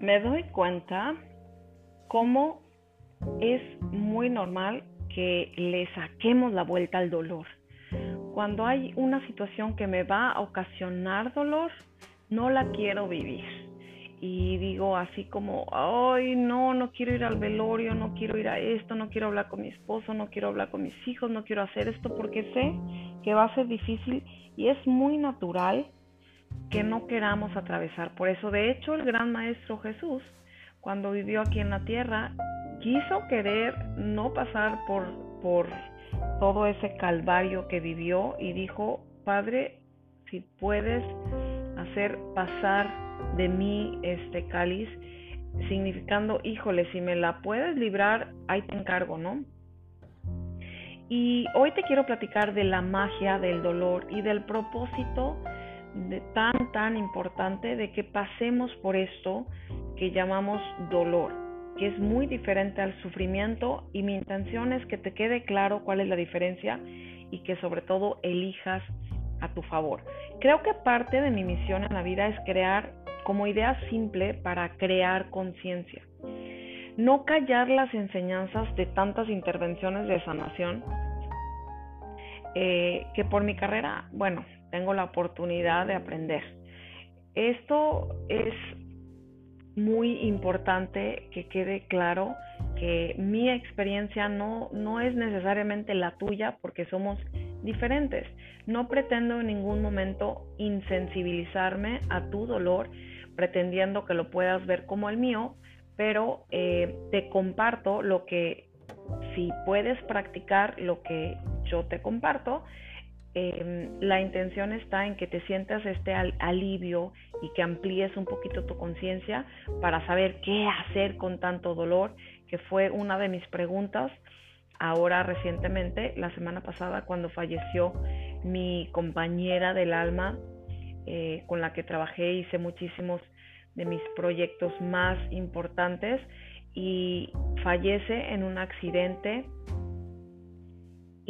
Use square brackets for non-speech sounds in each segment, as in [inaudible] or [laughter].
me doy cuenta cómo es muy normal que le saquemos la vuelta al dolor. Cuando hay una situación que me va a ocasionar dolor, no la quiero vivir. Y digo así como, ay, no, no quiero ir al velorio, no quiero ir a esto, no quiero hablar con mi esposo, no quiero hablar con mis hijos, no quiero hacer esto porque sé que va a ser difícil y es muy natural que no queramos atravesar. Por eso, de hecho, el gran maestro Jesús, cuando vivió aquí en la tierra, quiso querer no pasar por, por todo ese calvario que vivió y dijo, Padre, si puedes hacer pasar de mí este cáliz, significando, híjole, si me la puedes librar, ahí te encargo, ¿no? Y hoy te quiero platicar de la magia del dolor y del propósito de tan, tan importante de que pasemos por esto que llamamos dolor, que es muy diferente al sufrimiento y mi intención es que te quede claro cuál es la diferencia y que sobre todo elijas a tu favor. Creo que parte de mi misión en la vida es crear como idea simple para crear conciencia. No callar las enseñanzas de tantas intervenciones de sanación eh, que por mi carrera, bueno, tengo la oportunidad de aprender. Esto es muy importante que quede claro que mi experiencia no, no es necesariamente la tuya porque somos diferentes. No pretendo en ningún momento insensibilizarme a tu dolor pretendiendo que lo puedas ver como el mío, pero eh, te comparto lo que si puedes practicar lo que yo te comparto, Em, la intención está en que te sientas este alivio y que amplíes un poquito tu conciencia para saber qué hacer con tanto dolor, que fue una de mis preguntas. Ahora recientemente, la semana pasada, cuando falleció mi compañera del alma eh, con la que trabajé, hice muchísimos de mis proyectos más importantes y fallece en un accidente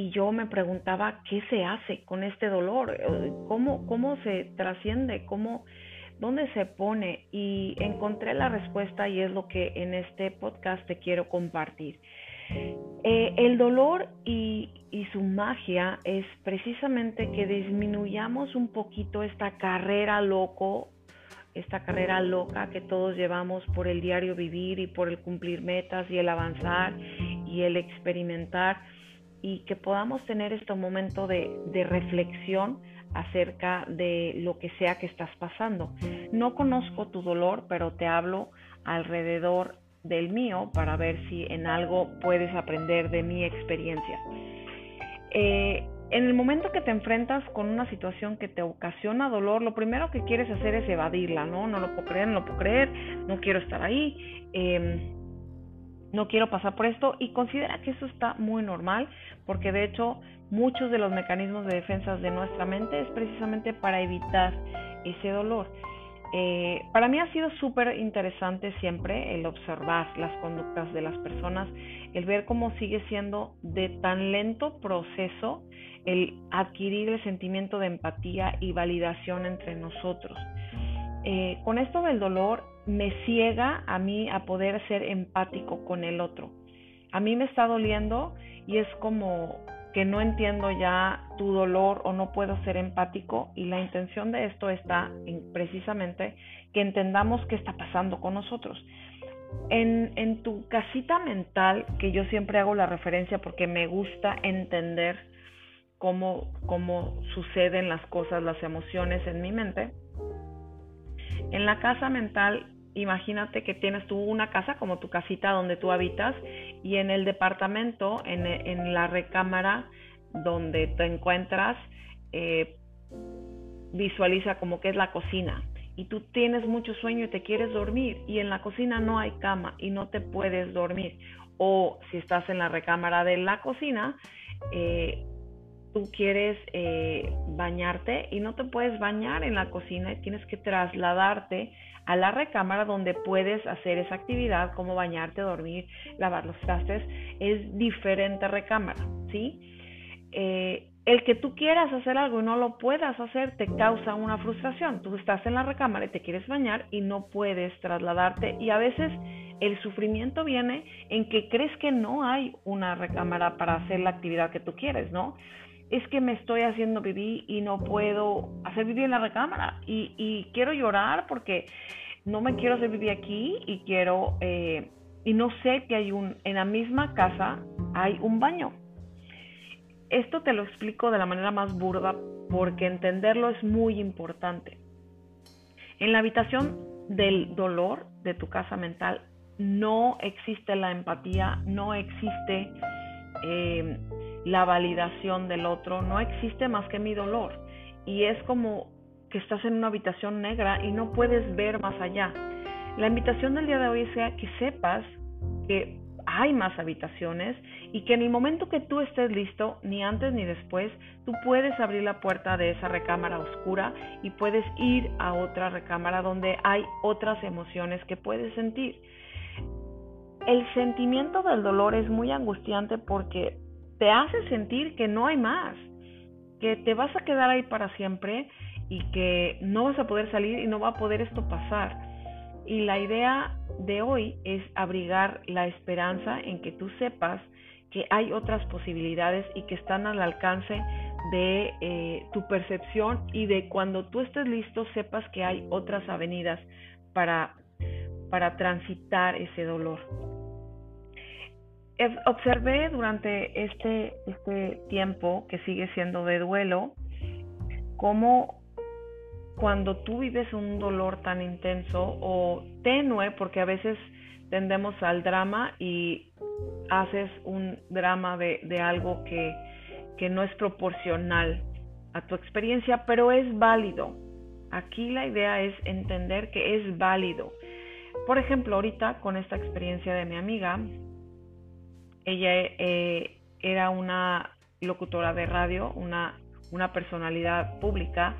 y yo me preguntaba qué se hace con este dolor, eh, cómo, cómo se trasciende, cómo, dónde se pone y encontré la respuesta y es lo que en este podcast te quiero compartir. Eh, el dolor y, y su magia es precisamente que disminuyamos un poquito esta carrera loco, esta carrera loca que todos llevamos por el diario vivir y por el cumplir metas y el avanzar y el experimentar y que podamos tener este momento de, reflexión acerca de lo que sea que estás pasando. No conozco tu dolor, pero te hablo alrededor del mío para ver si en algo puedes aprender de mi experiencia. Eh, en el momento que te enfrentas con una situación que te ocasiona dolor, lo primero que quieres hacer es evadirla, ¿no? No lo puedo creer, no lo puedo creer, no quiero estar ahí. Em, no quiero pasar por esto y considera que eso está muy normal porque de hecho muchos de los mecanismos de defensa de nuestra mente es precisamente para evitar ese dolor. Eh, para mí ha sido súper interesante siempre el observar las conductas de las personas, el ver cómo sigue siendo de tan lento proceso el adquirir el sentimiento de empatía y validación entre nosotros. Eh, con esto del dolor me ciega a mí a poder ser empático con el otro. A mí me está doliendo y es como que no entiendo ya tu dolor o no puedo ser empático y la intención de esto está en precisamente que entendamos qué está pasando con nosotros. En, en tu casita mental, que yo siempre hago la referencia porque me gusta entender cómo, cómo suceden las cosas, las emociones en mi mente, en la casa mental, imagínate que tienes tú una casa como tu casita donde tú habitas y en el departamento, en, la recámara donde te encuentras, eh, visualiza como que es la cocina y tú tienes mucho sueño y te quieres dormir y en la cocina no hay cama y no te puedes dormir. O si estás en la recámara de la cocina, eh, tú quieres eh, bañarte y no te puedes bañar en la cocina y tienes que trasladarte a la recámara donde puedes hacer esa actividad como bañarte, dormir, lavar los trastes. Es diferente recámara, ¿sí? Eh, el que tú quieras hacer algo y no lo puedas hacer te causa una frustración. Tú estás en la recámara y te quieres bañar y no puedes trasladarte y a veces el sufrimiento viene en que crees que no hay una recámara para hacer la actividad que tú quieres, ¿no? Es que me estoy haciendo vivir y no puedo hacer vivir en la recámara y, quiero llorar porque no me quiero hacer vivir aquí y quiero eh, y no sé que hay un en la misma casa hay un baño esto te lo explico de la manera más burda porque entenderlo es muy importante. En la habitación del dolor de tu casa mental no existe la empatía, no existe eh, la validación del otro, no existe más que mi dolor. Y es como que estás en una habitación negra y no puedes ver más allá. La invitación del día de hoy sea que sepas que hay más habitaciones y que en el momento que tú estés listo, ni antes ni después, tú puedes abrir la puerta de esa recámara oscura y puedes ir a otra recámara donde hay otras emociones que puedes sentir. El sentimiento del dolor es muy angustiante porque te hace sentir que no hay más, que te vas a quedar ahí para siempre y que no vas a poder salir y no va a poder esto pasar. Y la idea de hoy es abrigar la esperanza en que tú sepas que hay otras posibilidades y que están al alcance de eh, tu percepción y de cuando tú estés listo sepas que hay otras avenidas para, para transitar ese dolor. Observé durante este, este tiempo que sigue siendo de duelo cómo cuando tú vives un dolor tan intenso o tenue, porque a veces tendemos al drama y haces un drama de, algo que, que no es proporcional a tu experiencia, pero es válido. Aquí la idea es entender que es válido. Por ejemplo, ahorita con esta experiencia de mi amiga, ella eh, era una locutora de radio, una, una personalidad pública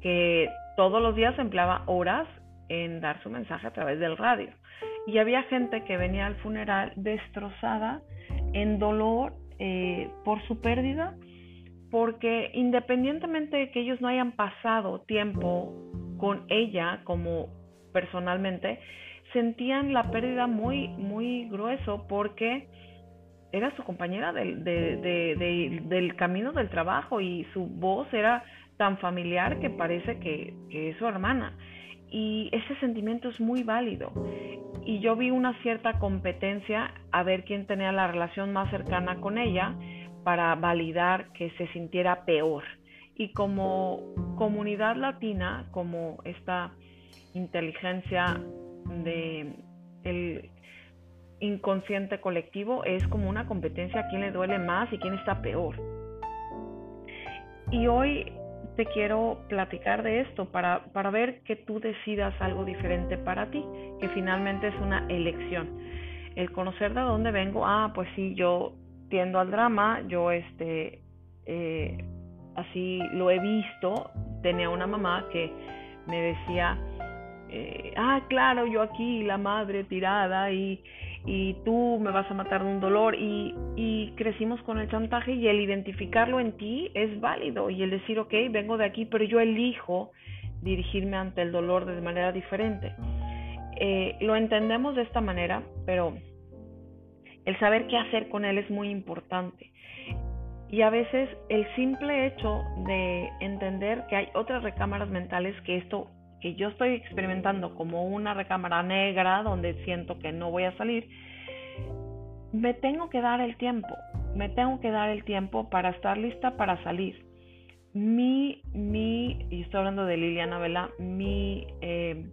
que todos los días empleaba horas en dar su mensaje a través del radio. Y había gente que venía al funeral destrozada, en dolor eh, por su pérdida, porque independientemente de que ellos no hayan pasado tiempo con ella como personalmente, sentían la pérdida muy, muy grueso porque era su compañera del, del camino del trabajo y su voz era tan familiar que parece que, es su hermana. Y ese sentimiento es muy válido. Y yo vi una cierta competencia a ver quién tenía la relación más cercana con ella para validar que se sintiera peor. Y como comunidad latina, como esta inteligencia de el inconsciente colectivo, es como una competencia a quién le duele más y quién está peor. Y hoy te quiero platicar de esto para, para ver que tú decidas algo diferente para ti, que finalmente es una elección. El conocer de dónde vengo, ah, pues sí, yo tiendo al drama, yo este, eh, así lo he visto, tenía una mamá que me decía, eh, ah, claro, yo aquí, la madre tirada y y tú me vas a matar de un dolor y, y crecimos con el chantaje y el identificarlo en ti es válido y el decir, ok, vengo de aquí, pero yo elijo dirigirme ante el dolor de manera diferente. Eh, lo entendemos de esta manera, pero el saber qué hacer con él es muy importante. Y a veces el simple hecho de entender que hay otras recámaras mentales que esto que yo estoy experimentando como una recámara negra donde siento que no voy a salir, me tengo que dar el tiempo, me tengo que dar el tiempo para estar lista para salir. Mi, mi, y estoy hablando de Liliana Vela, mi eh,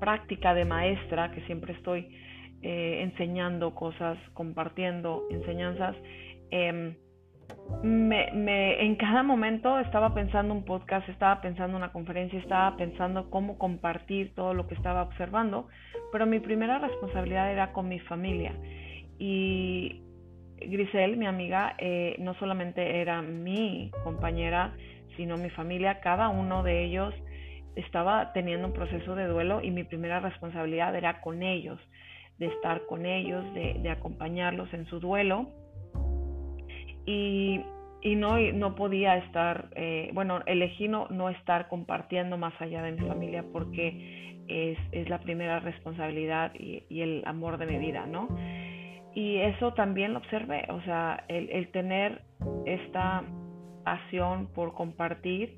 práctica de maestra, que siempre estoy eh, enseñando cosas, compartiendo enseñanzas, eh, me, me, en cada momento estaba pensando un podcast, estaba pensando una conferencia, estaba pensando cómo compartir todo lo que estaba observando, pero mi primera responsabilidad era con mi familia. Y Grisel, mi amiga, eh, no solamente era mi compañera, sino mi familia, cada uno de ellos estaba teniendo un proceso de duelo y mi primera responsabilidad era con ellos, de estar con ellos, de, de acompañarlos en su duelo y, no, no podía estar, eh, bueno, elegí no, no estar compartiendo más allá de mi familia porque es, es la primera responsabilidad y, el amor de mi vida, ¿no? Y eso también lo observé, o sea, el, el tener esta pasión por compartir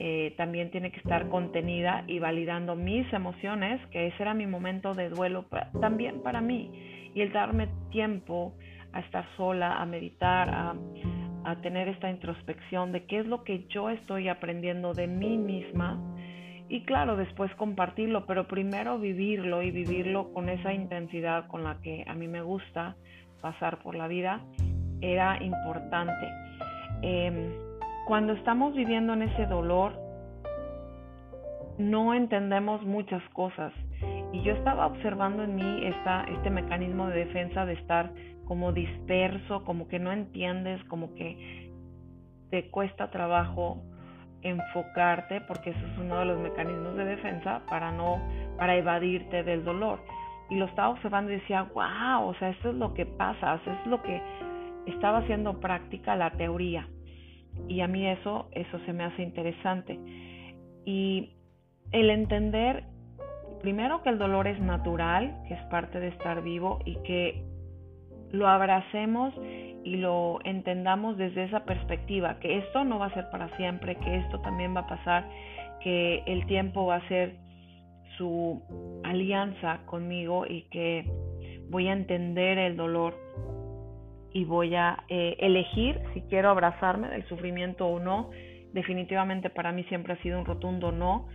eh, también tiene que estar contenida y validando mis emociones, que ese era mi momento de duelo también para mí. Y el darme tiempo a estar sola, a meditar, a, tener esta introspección de qué es lo que yo estoy aprendiendo de mí misma. Y claro, después compartirlo, pero primero vivirlo y vivirlo con esa intensidad con la que a mí me gusta pasar por la vida, era importante. Eh, cuando estamos viviendo en ese dolor, no entendemos muchas cosas. Y yo estaba observando en mí esta, este mecanismo de defensa de estar como disperso, como que no entiendes, como que te cuesta trabajo enfocarte, porque eso es uno de los mecanismos de defensa para no, para evadirte del dolor. Y lo estaba observando y decía, wow, o sea, esto es lo que pasa, eso es lo que estaba haciendo práctica la teoría y a mí eso, eso se me hace interesante. Y el entender, primero que el dolor es natural, que es parte de estar vivo y que lo abracemos y lo entendamos desde esa perspectiva, que esto no va a ser para siempre, que esto también va a pasar, que el tiempo va a ser su alianza conmigo y que voy a entender el dolor y voy a eh, elegir si quiero abrazarme del sufrimiento o no. Definitivamente para mí siempre ha sido un rotundo no.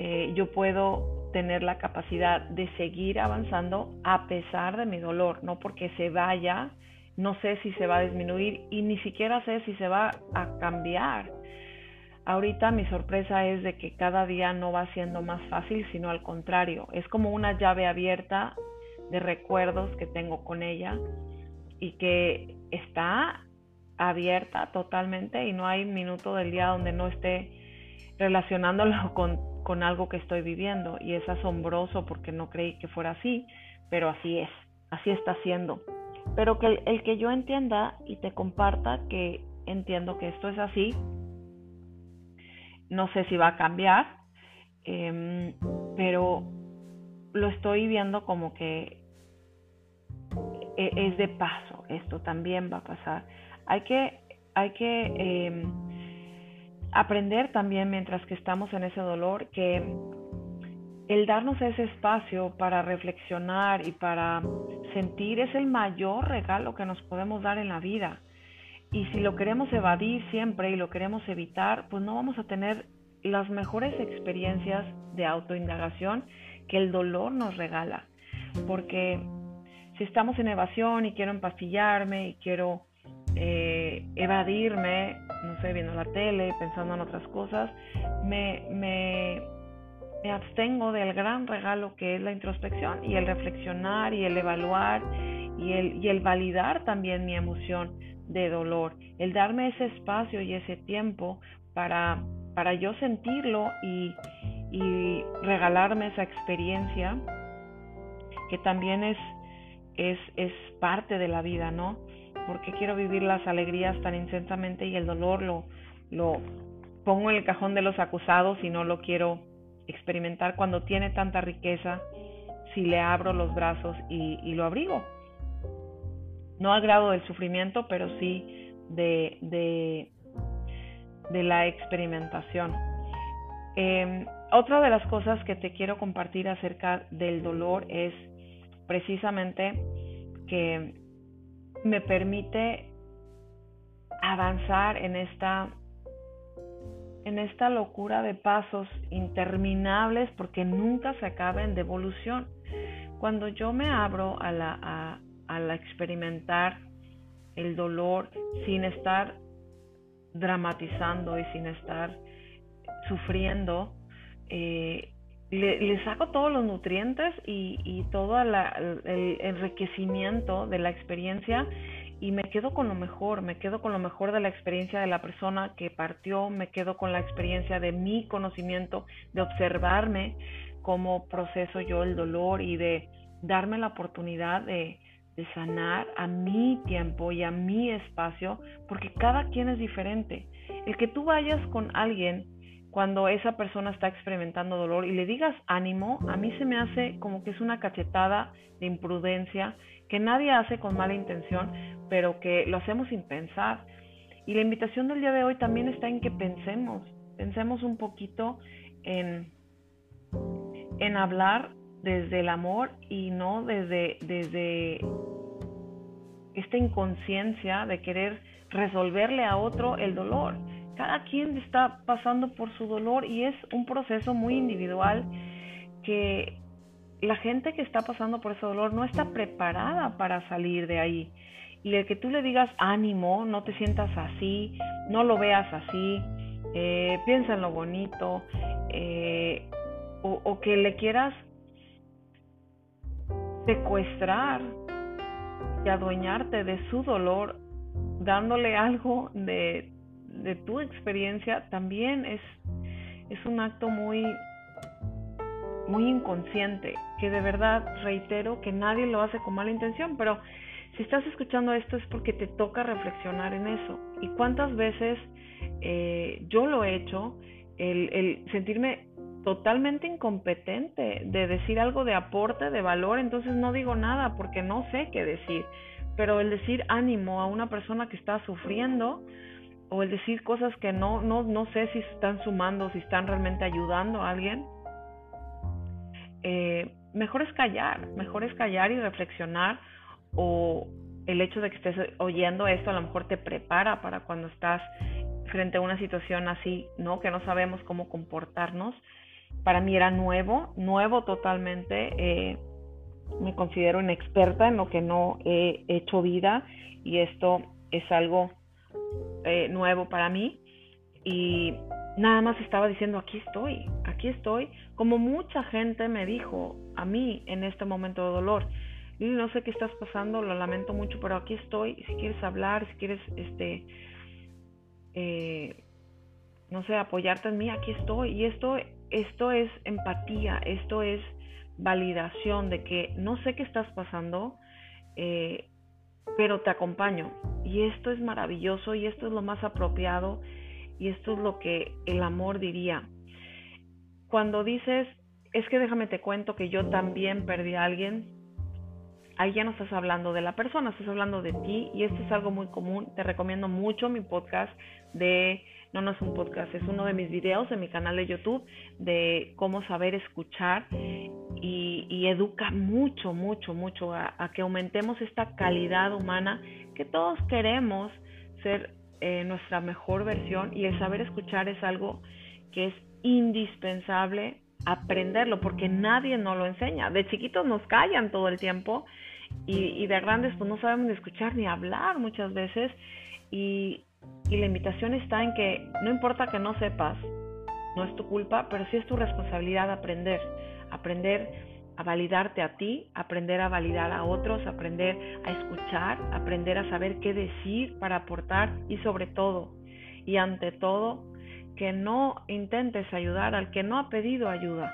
Eh, yo puedo tener la capacidad de seguir avanzando a pesar de mi dolor, no porque se vaya, no sé si se va a disminuir y ni siquiera sé si se va a cambiar. Ahorita mi sorpresa es de que cada día no va siendo más fácil, sino al contrario, es como una llave abierta de recuerdos que tengo con ella y que está abierta totalmente y no hay minuto del día donde no esté relacionándolo [laughs] con, con algo que estoy viviendo y es asombroso porque no creí que fuera así, pero así es, así está siendo. Pero que el, que yo entienda y te comparta que entiendo que esto es así, no sé si va a cambiar, eh, pero lo estoy viendo como que e, es de paso, esto también va a pasar. Hay que, hay que em, aprender también mientras que estamos en ese dolor que el darnos ese espacio para reflexionar y para sentir es el mayor regalo que nos podemos dar en la vida. Y si lo queremos evadir siempre y lo queremos evitar, pues no vamos a tener las mejores experiencias de autoindagación que el dolor nos regala. Porque si estamos en evasión y quiero empastillarme y quiero eh, evadirme, no sé, viendo la tele, pensando en otras cosas, me, me, me abstengo del gran regalo que es la introspección y el reflexionar y el evaluar y el, y el validar también mi emoción de dolor, el darme ese espacio y ese tiempo para, para yo sentirlo y, y regalarme esa experiencia que también es es, es parte de la vida, ¿no? Porque quiero vivir las alegrías tan intensamente y el dolor lo, lo pongo en el cajón de los acusados y no lo quiero experimentar cuando tiene tanta riqueza, si le abro los brazos y, lo abrigo. No al grado del sufrimiento, pero sí de, de, la experimentación. Eh, otra de las cosas que te quiero compartir acerca del dolor es precisamente que me permite avanzar en esta en esta locura de pasos interminables porque nunca se acaben de evolución. Cuando yo me abro a la, a, a la experimentar el dolor sin estar dramatizando y sin estar sufriendo, eh, le, saco todos los nutrientes y, todo el enriquecimiento de la experiencia y me quedo con lo mejor, me quedo con lo mejor de la experiencia de la persona que partió, me quedo con la experiencia de mi conocimiento, de observarme cómo proceso yo el dolor y de darme la oportunidad de, de sanar a mi tiempo y a mi espacio, porque cada quien es diferente. El que tú vayas con alguien cuando esa persona está experimentando dolor y le digas ánimo, a mí se me hace como que es una cachetada de imprudencia que nadie hace con mala intención, pero que lo hacemos sin pensar. Y la invitación del día de hoy también está en que pensemos, pensemos un poquito en, en hablar desde el amor y no desde, desde esta inconsciencia de querer resolverle a otro el dolor. Cada quien está pasando por su dolor y es un proceso muy individual que la gente que está pasando por ese dolor no está preparada para salir de ahí. Y el que tú le digas ánimo, no te sientas así, no lo veas así, eh, piensa en lo bonito, eh, o que le quieras secuestrar y adueñarte de su dolor, dándole algo de, de tu experiencia, también es, es un acto muy, muy inconsciente, que de verdad reitero que nadie lo hace con mala intención, pero si estás escuchando esto es porque te toca reflexionar en eso. ¿Y cuántas veces eh, yo lo he hecho? El, el sentirme totalmente incompetente de decir algo de aporte, de valor, entonces no digo nada porque no sé qué decir. Pero el decir ánimo a una persona que está sufriendo o el decir cosas que no, no, no sé si están sumando, si están realmente ayudando a alguien, eh, mejor es callar, mejor es callar y reflexionar o el hecho de que estés oyendo esto a lo mejor te prepara para cuando estás frente a una situación así, ¿no? Que no sabemos cómo comportarnos para mí era nuevo, nuevo totalmente. Eh, me considero inexperta en lo que no he hecho vida y esto es algo eh, nuevo para mí. Y nada más estaba diciendo, aquí estoy, aquí estoy, como mucha gente me dijo a mí en este momento de dolor. Lili, no sé qué estás pasando, lo lamento mucho, pero aquí estoy. Si quieres hablar, si quieres, este, eh, no sé, apoyarte en mí, aquí estoy. Y esto esto es empatía, esto es validación de que no sé qué estás pasando, eh, pero te acompaño. Y esto es maravilloso y esto es lo más apropiado y esto es lo que el amor diría. Cuando dices, es que déjame te cuento que yo también perdí a alguien, ahí ya no estás hablando de la persona, estás hablando de ti y esto es algo muy común. Te recomiendo mucho mi podcast de no, no es un podcast, es uno de mis videos en mi canal de YouTube de cómo saber escuchar y, educa mucho, mucho, mucho a, que aumentemos esta calidad humana que todos queremos ser eh, nuestra mejor versión y el saber escuchar es algo que es indispensable aprenderlo porque nadie nos lo enseña. De chiquitos nos callan todo el tiempo y, de grandes pues no sabemos ni escuchar ni hablar muchas veces y, y la invitación está en que no importa que no sepas, no es tu culpa, pero sí es tu responsabilidad aprender, aprender a validarte a ti, aprender a validar a otros, aprender a escuchar, aprender a saber qué decir para aportar y sobre todo, y ante todo, que no intentes ayudar al que no ha pedido ayuda.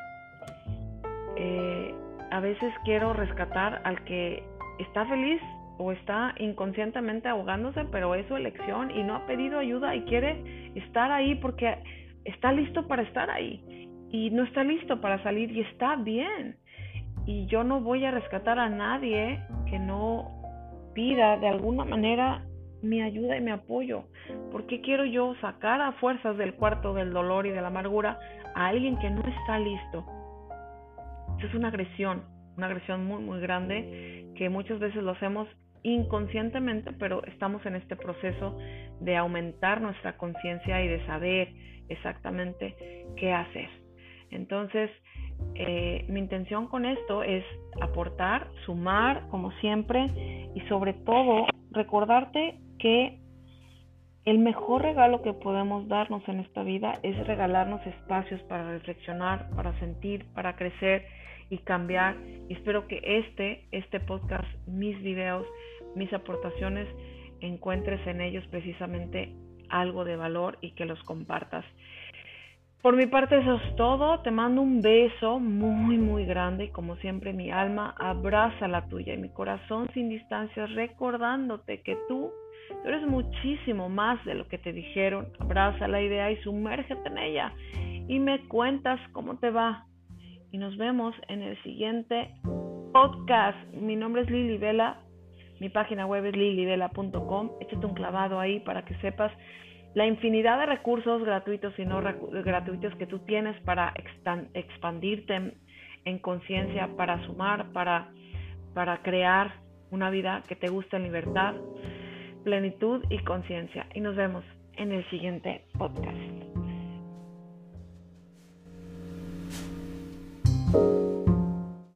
Eh, a veces quiero rescatar al que está feliz o está inconscientemente ahogándose, pero es su elección y no ha pedido ayuda y quiere estar ahí porque está listo para estar ahí y no está listo para salir y está bien. Y yo no voy a rescatar a nadie que no pida de alguna manera mi ayuda y mi apoyo. ¿Por qué quiero yo sacar a fuerzas del cuarto del dolor y de la amargura a alguien que no está listo? Eso es una agresión, una agresión muy, muy grande que muchas veces lo hacemos inconscientemente, pero estamos en este proceso de aumentar nuestra conciencia y de saber exactamente qué hacer. Entonces, eh, mi intención con esto es aportar, sumar, como siempre, y sobre todo recordarte que el mejor regalo que podemos darnos en esta vida es regalarnos espacios para reflexionar, para sentir, para crecer y cambiar. Y espero que este, este podcast, mis videos, mis aportaciones, encuentres en ellos precisamente algo de valor y que los compartas. Por mi parte eso es todo. Te mando un beso muy, muy grande y como siempre mi alma abraza la tuya y mi corazón sin distancias recordándote que tú, tú eres muchísimo más de lo que te dijeron. Abraza la idea y sumérgete en ella y me cuentas cómo te va. Y nos vemos en el siguiente podcast. Mi nombre es Lili Vela. Mi página web es lilivela.com. Échate un clavado ahí para que sepas la infinidad de recursos gratuitos y no gratuitos que tú tienes para expandirte en, conciencia, para sumar, para, para crear una vida que te guste en libertad, plenitud y conciencia. Y nos vemos en el siguiente podcast.